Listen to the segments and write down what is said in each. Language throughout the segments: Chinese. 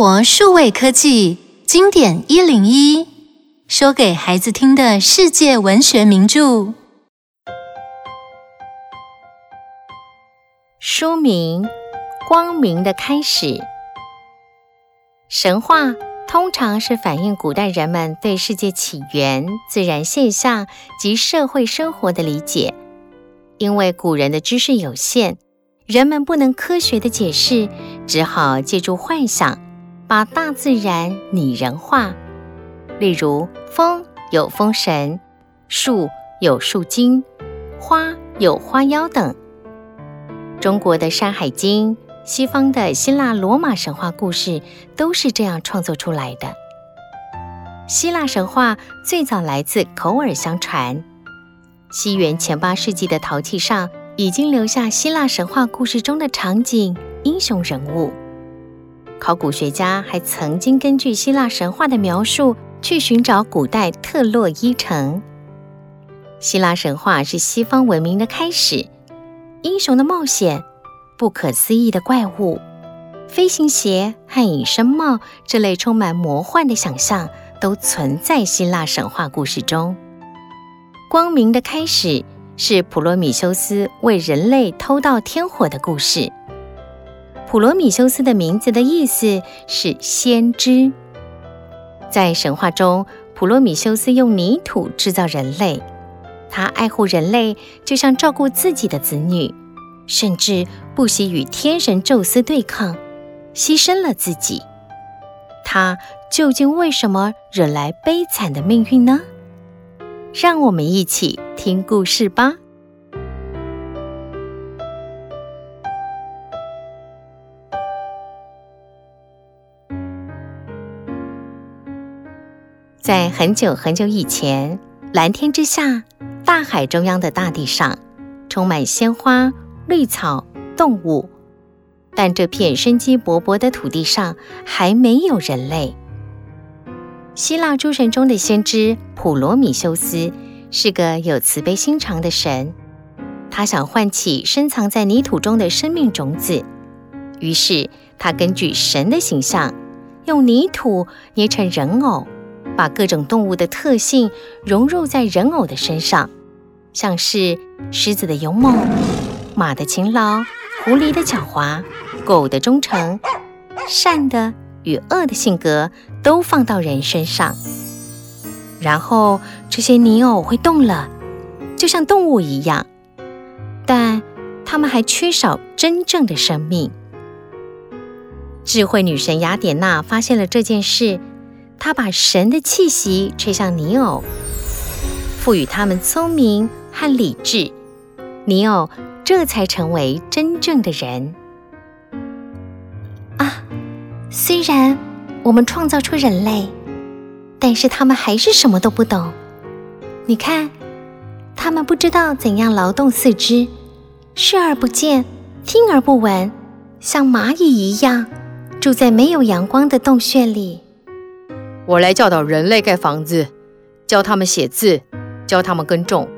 活数位科技经典一零一，说给孩子听的世界文学名著。书名《光明的开始》。神话通常是反映古代人们对世界起源、自然现象及社会生活的理解。因为古人的知识有限，人们不能科学的解释，只好借助幻想，把大自然拟人化。例如，风有风神，树有树精，花有花妖等。中国的《山海经》，西方的希腊罗马神话故事，都是这样创作出来的。希腊神话最早来自口耳相传。西元前八世纪的陶器上已经留下希腊神话故事中的场景、英雄人物。考古学家还曾经根据希腊神话的描述去寻找古代特洛伊城。希腊神话是西方文明的开始，英雄的冒险、不可思议的怪物、飞行鞋和隐身帽这类充满魔幻的想象都存在希腊神话故事中。光明的开始是普罗米修斯为人类偷盗天火的故事。普罗米修斯的名字的意思是先知。在神话中，普罗米修斯用泥土制造人类，他爱护人类，就像照顾自己的子女，甚至不惜与天神宙斯对抗，牺牲了自己。他究竟为什么惹来悲惨的命运呢？让我们一起听故事吧。在很久很久以前，蓝天之下，大海中央的大地上，充满鲜花、绿草、动物，但这片生机勃勃的土地上还没有人类。希腊诸神中的先知普罗米修斯是个有慈悲心肠的神，他想唤起深藏在泥土中的生命种子，于是他根据神的形象，用泥土捏成人偶，把各种动物的特性融入在人偶的身上，像是狮子的勇猛、马的勤劳、狐狸的狡猾、狗的忠诚、善的。与恶的性格都放到人身上，然后这些泥偶会动了，就像动物一样，但他们还缺少真正的生命。智慧女神雅典娜发现了这件事，他把神的气息吹向泥偶，赋予他们聪明和理智，泥偶这才成为真正的人。啊虽然我们创造出人类，但是他们还是什么都不懂。你看，他们不知道怎样劳动四肢，视而不见，听而不闻，像蚂蚁一样住在没有阳光的洞穴里。我来教导人类盖房子，教他们写字，教他们耕种，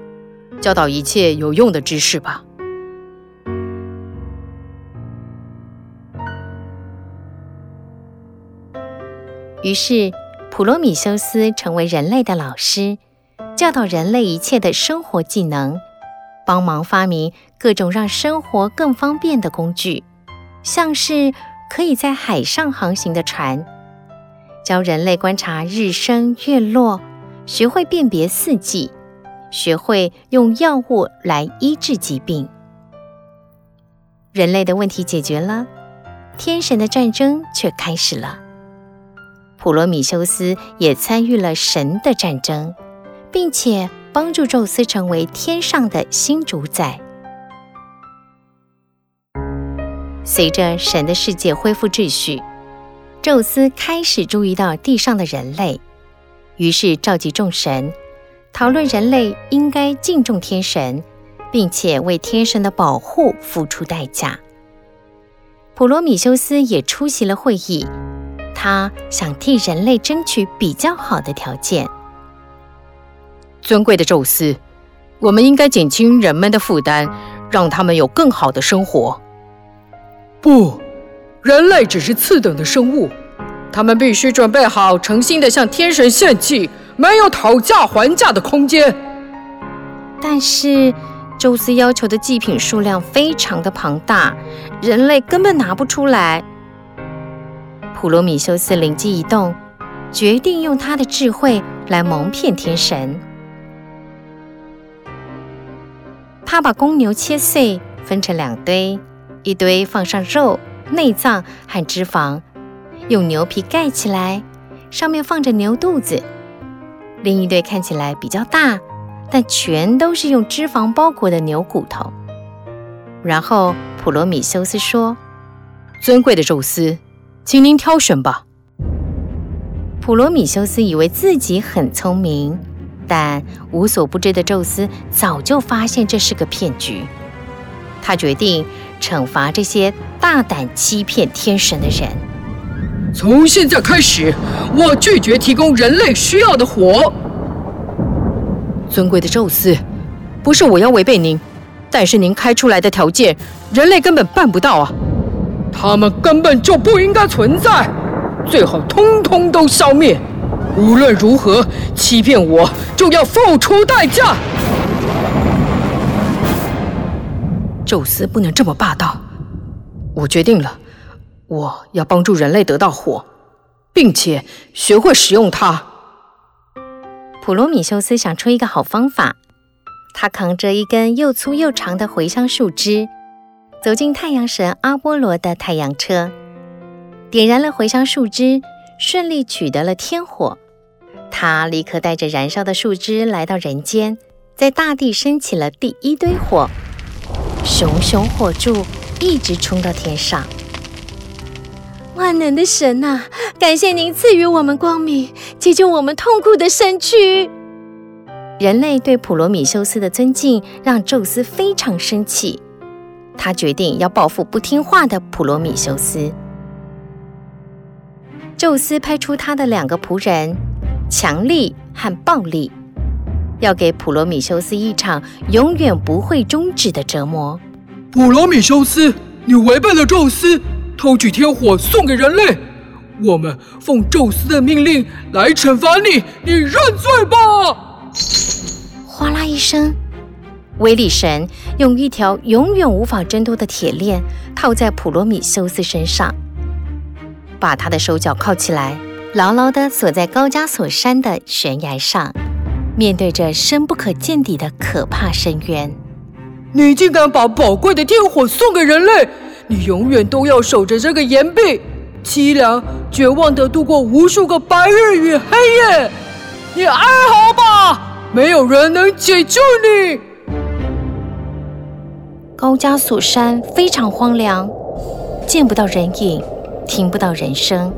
教导一切有用的知识吧。于是，普罗米修斯成为人类的老师，教导人类一切的生活技能，帮忙发明各种让生活更方便的工具，像是可以在海上航行的船，教人类观察日升月落，学会辨别四季，学会用药物来医治疾病。人类的问题解决了，天神的战争却开始了。普罗米修斯也参与了神的战争，并且帮助宙斯成为天上的新主宰。随着神的世界恢复秩序，宙斯开始注意到地上的人类，于是召集众神，讨论人类应该敬重天神，并且为天神的保护付出代价。普罗米修斯也出席了会议。他想替人类争取比较好的条件。尊贵的宙斯，我们应该减轻人们的负担，让他们有更好的生活。不，人类只是次等的生物，他们必须准备好诚心的向天神献祭，没有讨价还价的空间。但是，宙斯要求的祭品数量非常的庞大，人类根本拿不出来。普罗米修斯灵机一动，决定用他的智慧来蒙骗天神。他把公牛切碎，分成两堆，一堆放上肉、内脏和脂肪。用牛皮盖起来，上面放着牛肚子。另一对看起来比较大，但全都是用脂肪包裹的牛骨头。然后普罗米修斯说：“尊贵的宙斯，请您挑选吧。”普罗米修斯以为自己很聪明，但无所不知的宙斯早就发现这是个骗局。他决定惩罚这些大胆欺骗天神的人。从现在开始，我拒绝提供人类需要的火。尊贵的宙斯，不是我要违背您，但是您开出来的条件，人类根本办不到啊！他们根本就不应该存在，最好通通都消灭。无论如何，欺骗我就要付出代价。宙斯不能这么霸道，我决定了。我要帮助人类得到火，并且学会使用它。普罗米修斯想出一个好方法，他扛着一根又粗又长的茴香树枝，走进太阳神阿波罗的太阳车，点燃了茴香树枝，顺利取得了天火。他立刻带着燃烧的树枝来到人间，在大地升起了第一堆火，熊熊火柱一直冲到天上。万能的神呐、感谢您赐予我们光明，解救我们痛苦的身躯。人类对普罗米修斯的尊敬让宙斯非常生气，他决定要报复不听话的普罗米修斯。宙斯派出他的两个仆人，强力和暴力，要给普罗米修斯一场永远不会终止的折磨。普罗米修斯，你违背了宙斯。偷取天火送给人类，我们奉宙斯的命令来惩罚你，你认罪吧！哗啦一声，威力神用一条永远无法挣脱的铁链套在普罗米修斯身上，把他的手脚铐起来，牢牢地锁在高加索山的悬崖上，面对着深不可见底的可怕深渊。你竟敢把宝贵的天火送给人类！你永远都要守着这个岩壁，凄凉绝望地度过无数个白日与黑夜。你哀嚎吧，没有人能解救你。高加索山非常荒凉，见不到人影，听不到人声。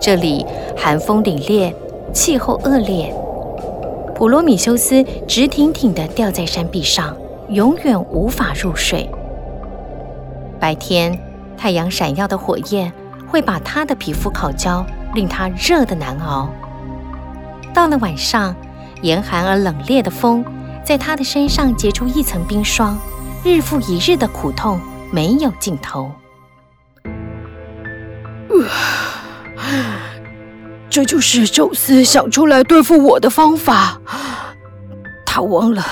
这里寒风凛冽，气候恶劣。普罗米修斯直挺挺地吊在山壁上，永远无法入睡。白天，太阳闪耀的火焰会把他的皮肤烤焦，令他热得难熬。到了晚上，严寒而冷冽的风在他的身上结出一层冰霜，日复一日的苦痛没有尽头。这就是宙斯想出来对付我的方法。他忘了，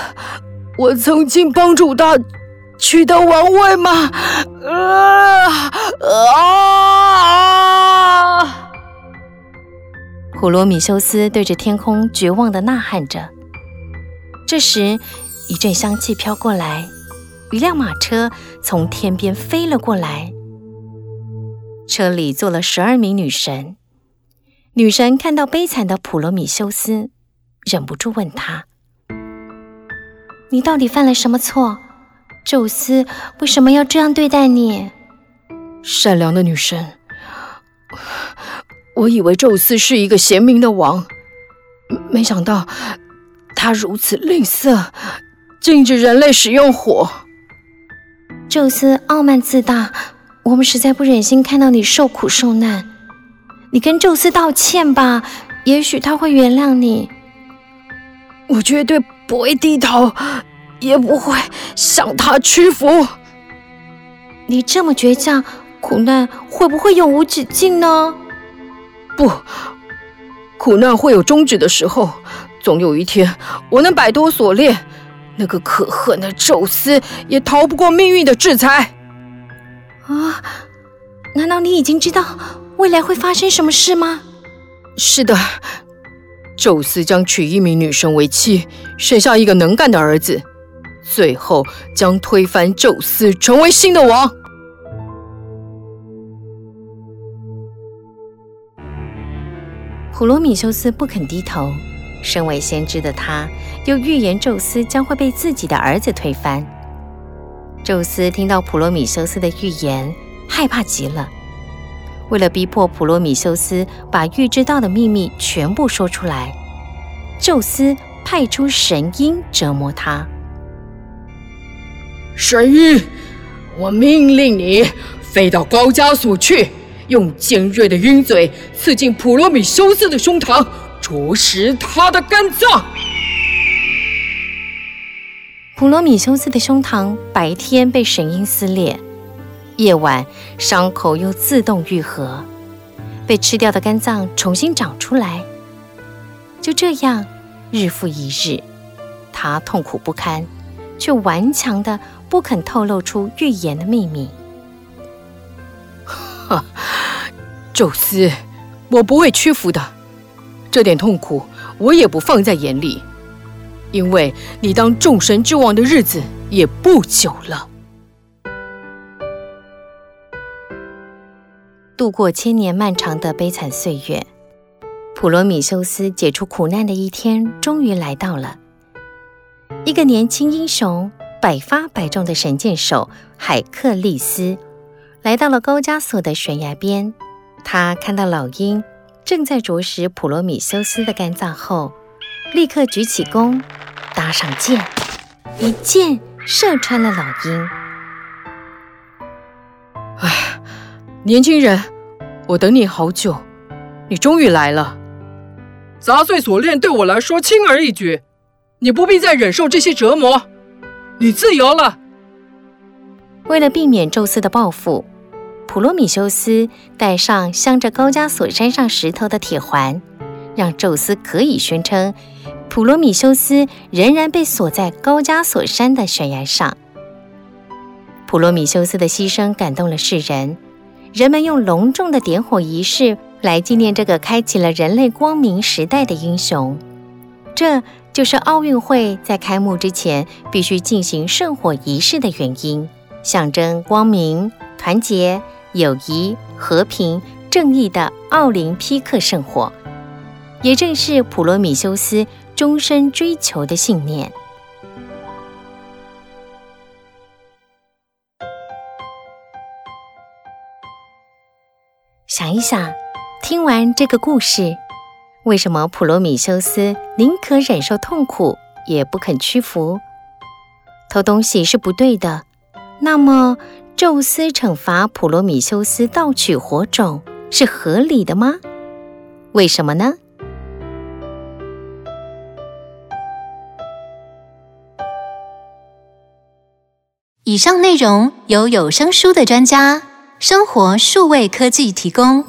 我曾经帮助他。取得王位吗？啊啊！普罗米修斯对着天空绝望地呐喊着。这时，一阵香气飘过来，一辆马车从天边飞了过来。车里坐了十二名女神。女神看到悲惨的普罗米修斯，忍不住问他：“你到底犯了什么错？”宙斯为什么要这样对待你？善良的女神，我以为宙斯是一个贤明的王，没想到他如此吝啬，禁止人类使用火。宙斯傲慢自大，我们实在不忍心看到你受苦受难。你跟宙斯道歉吧，也许他会原谅你。我绝对不会低头。也不会向他屈服。你这么倔强，苦难会不会永无止境呢？不，苦难会有终止的时候，总有一天我能摆脱锁链，那个可恨的宙斯也逃不过命运的制裁。啊，难道你已经知道未来会发生什么事吗？是的，宙斯将娶一名女神为妻，生下一个能干的儿子，最后将推翻宙斯，成为新的王。普罗米修斯不肯低头，身为先知的他，又预言宙斯将会被自己的儿子推翻。宙斯听到普罗米修斯的预言，害怕极了。为了逼迫普罗米修斯把预知到的秘密全部说出来，宙斯派出神鹰折磨他。神鹰，我命令你飞到高加索去。用尖锐的鹰嘴刺进普罗米修斯的胸膛，啄食他的肝脏。普罗米修斯的胸膛白天被神鹰撕裂，夜晚伤口又自动愈合，被吃掉的肝脏重新长出来。就这样，日复一日，他痛苦不堪，却顽强的不肯透露出预言的秘密。哈。宙斯，我不会屈服的。这点痛苦我也不放在眼里，因为你当众神之王的日子也不久了。度过千年漫长的悲惨岁月，普罗米修斯解除苦难的一天终于来到了。一个年轻英雄、百发百中的神箭手海克力斯来到了高加索的悬崖边。他看到老鹰正在啄食普罗米修斯的肝脏后，立刻举起弓，搭上箭，一箭射穿了老鹰。年轻人，我等你好久，你终于来了。砸碎锁链对我来说轻而易举，你不必再忍受这些折磨，你自由了。为了避免宙斯的报复。普罗米修斯戴上镶着高加索山上石头的铁环，让宙斯可以宣称普罗米修斯仍然被锁在高加索山的悬崖上。普罗米修斯的牺牲感动了世人，人们用隆重的点火仪式来纪念这个开启了人类光明时代的英雄。这就是奥运会在开幕之前必须进行圣火仪式的原因，象征光明、团结。友谊、和平、正义的奥林匹克圣火，也正是普罗米修斯终身追求的信念。想一想，听完这个故事，为什么普罗米修斯宁可忍受痛苦，也不肯屈服？偷东西是不对的，那么？宙斯惩罚普罗米修斯盗取火种是合理的吗？为什么呢？以上内容由有声书的专家生活数位科技提供。